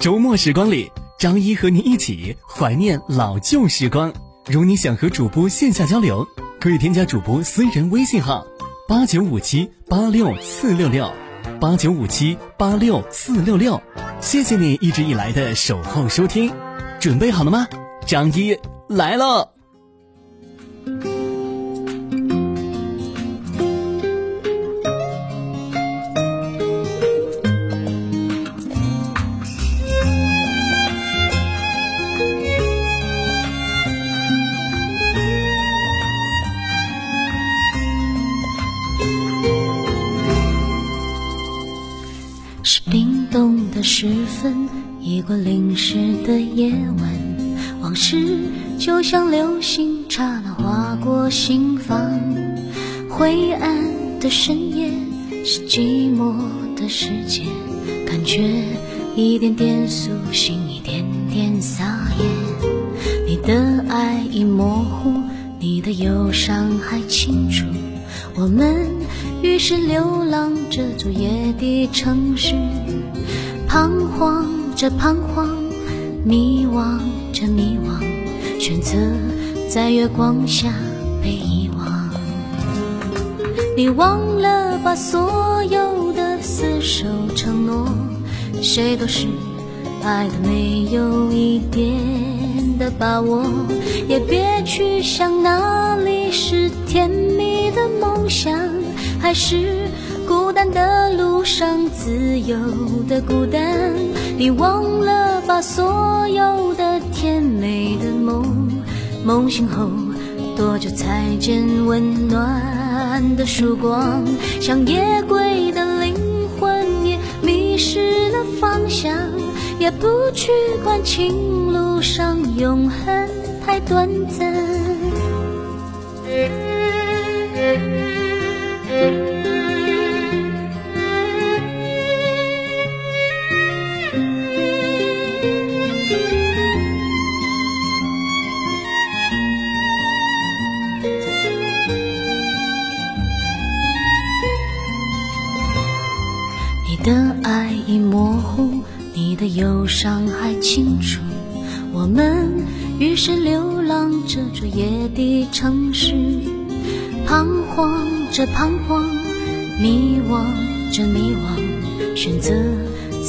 周末时光里，张一和您一起怀念老旧时光。如你想和主播线下交流，可以添加主播私人微信号：八九五七八六四六六，八九五七八六四六六。谢谢你一直以来的守候收听，准备好了吗？张一来了。时分，一个淋湿的夜晚，往事就像流星刹那划过心房。灰暗的深夜是寂寞的世界，感觉一点点苏醒，一点点撒野。你的爱已模糊，你的忧伤还清楚，我们。于是流浪这座夜的城市，彷徨着彷徨，迷惘着迷惘，选择在月光下被遗忘。你忘了把所有的厮守承诺，谁都是爱的没有一点的把握，也别去想哪里是甜蜜的梦想。还是孤单的路上，自由的孤单。你忘了把所有的甜美的梦，梦醒后多久才见温暖的曙光？像夜归的灵魂也迷失了方向，也不去管情路上永恒太短暂。的忧伤还清楚。我们于是流浪这座夜的城市，彷徨着彷徨，迷惘着迷惘，选择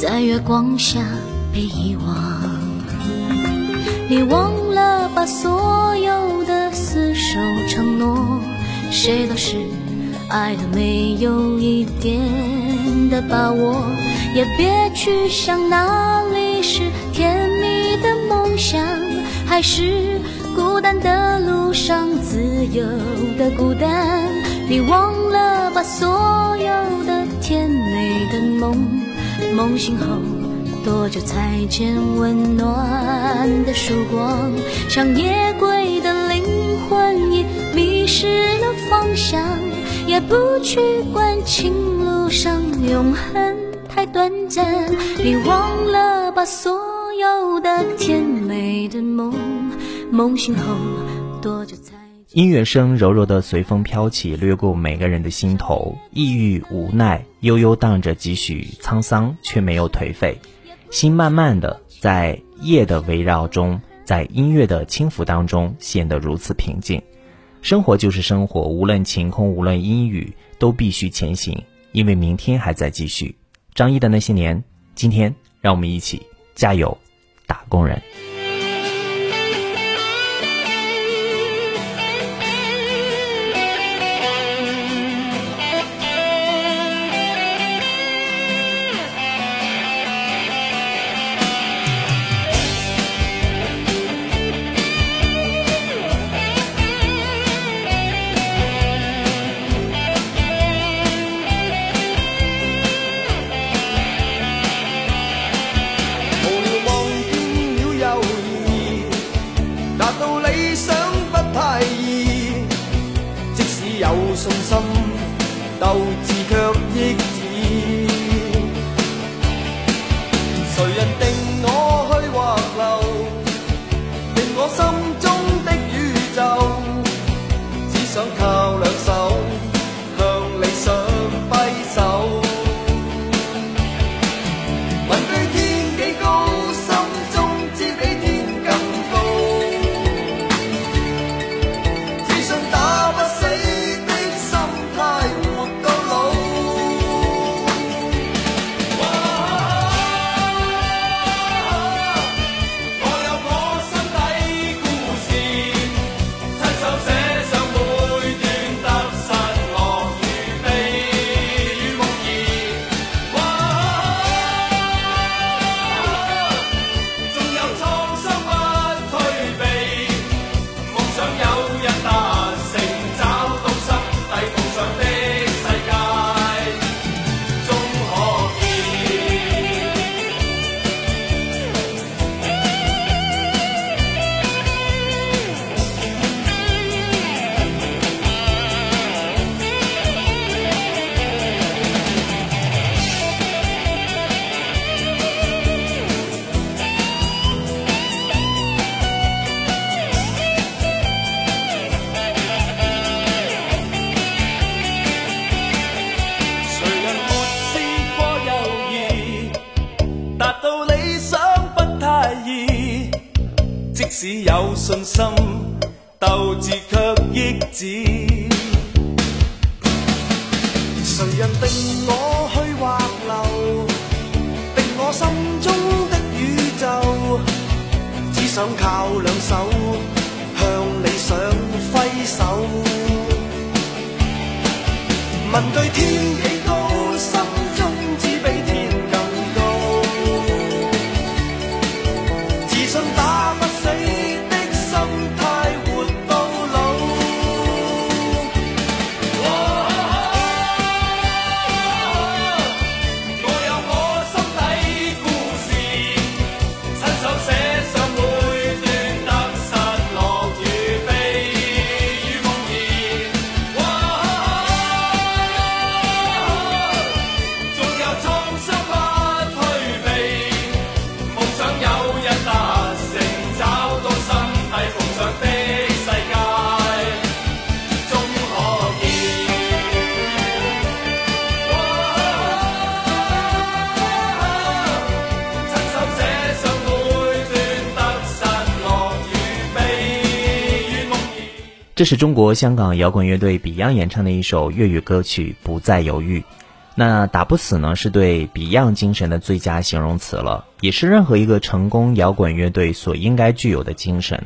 在月光下被遗忘。你忘了把所有的厮守承诺，谁都是爱的没有一点的把握，也别去想哪里是甜蜜的梦想，还是孤单的路上自由的孤单。你忘了把所有的甜美的梦，梦醒后多久才见温暖的曙光？像夜归的灵魂已迷失了方向，也不去管情路上永恒太短暂。你忘了把所有的甜美的梦，梦醒后多久才？音乐声柔柔的随风飘起，掠过每个人的心头。抑郁、无奈，悠悠荡着几许沧桑，却没有颓废。心慢慢的在夜的围绕中，在音乐的轻抚当中，显得如此平静。生活就是生活，无论晴空，无论阴雨，都必须前行，因为明天还在继续。张一的那些年，今天让我们一起加油，打工人。使有信心，斗志却抑止。谁人定我去或留？定我心中的宇宙？只想靠两手向理想挥手。问对天这是中国香港摇滚乐队 Beyond 演唱的一首粤语歌曲《不再犹豫》。那打不死呢，是对 Beyond 精神的最佳形容词了，也是任何一个成功摇滚乐队所应该具有的精神。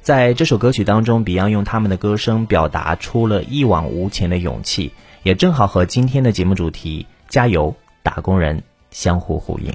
在这首歌曲当中，Beyond 用他们的歌声表达出了一往无前的勇气，也正好和今天的节目主题“加油，打工人”相互呼应。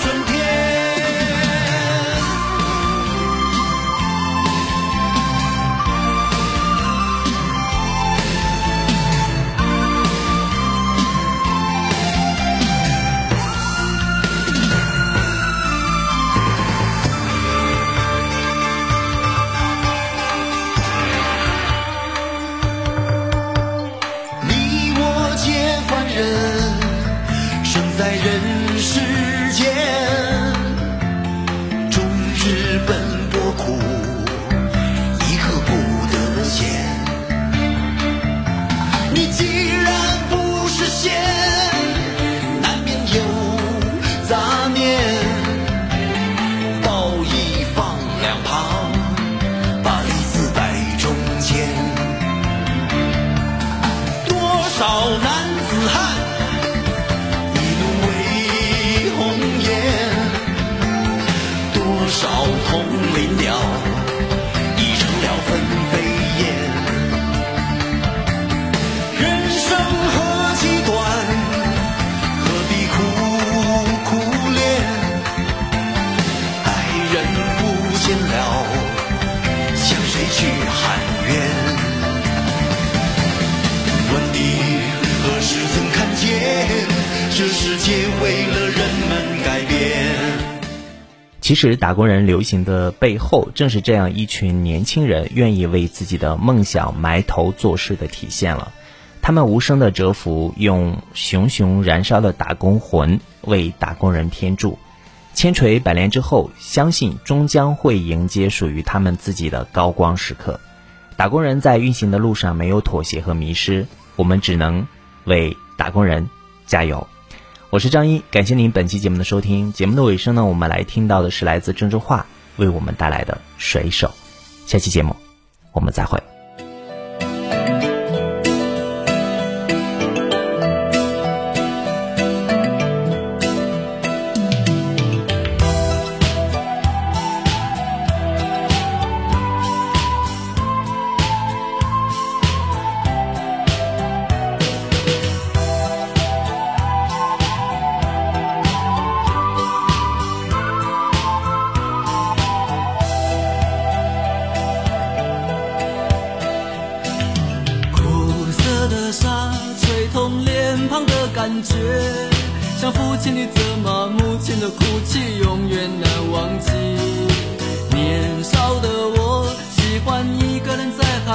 这世界为了人们改变？其实，打工人流行的背后，正是这样一群年轻人愿意为自己的梦想埋头做事的体现了。他们无声的蛰伏，用熊熊燃烧的打工魂为打工人添注。千锤百炼之后，相信终将会迎接属于他们自己的高光时刻。打工人在运行的路上没有妥协和迷失，我们只能为打工人加油。我是张一，感谢您本期节目的收听。节目的尾声呢，我们来听到的是来自郑州话为我们带来的《水手》。下期节目我们再会。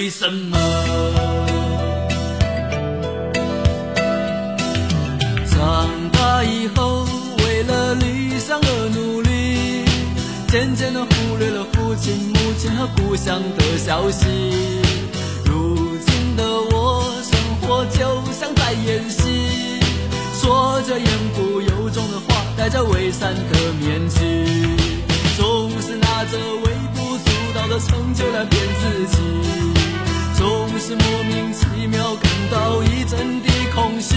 为什么。长大以后，为了理想而努力，渐渐的忽略了父亲、母亲和故乡的消息。如今的我，生活就像在演戏，说着言不由衷的话，戴着伪善的面具，总是拿着微不足道的成就来骗自己，是莫名其妙感到一阵的空虚。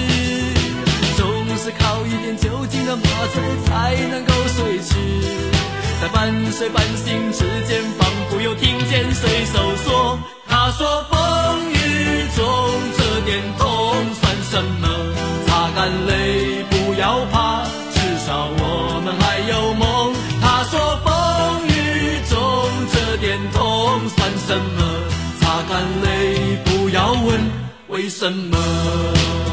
总是靠一点酒精的麻醉才能够睡去，在半睡半醒之间，仿佛又听见水手说：“他说风雨中这点痛算什么？擦干泪，为什么。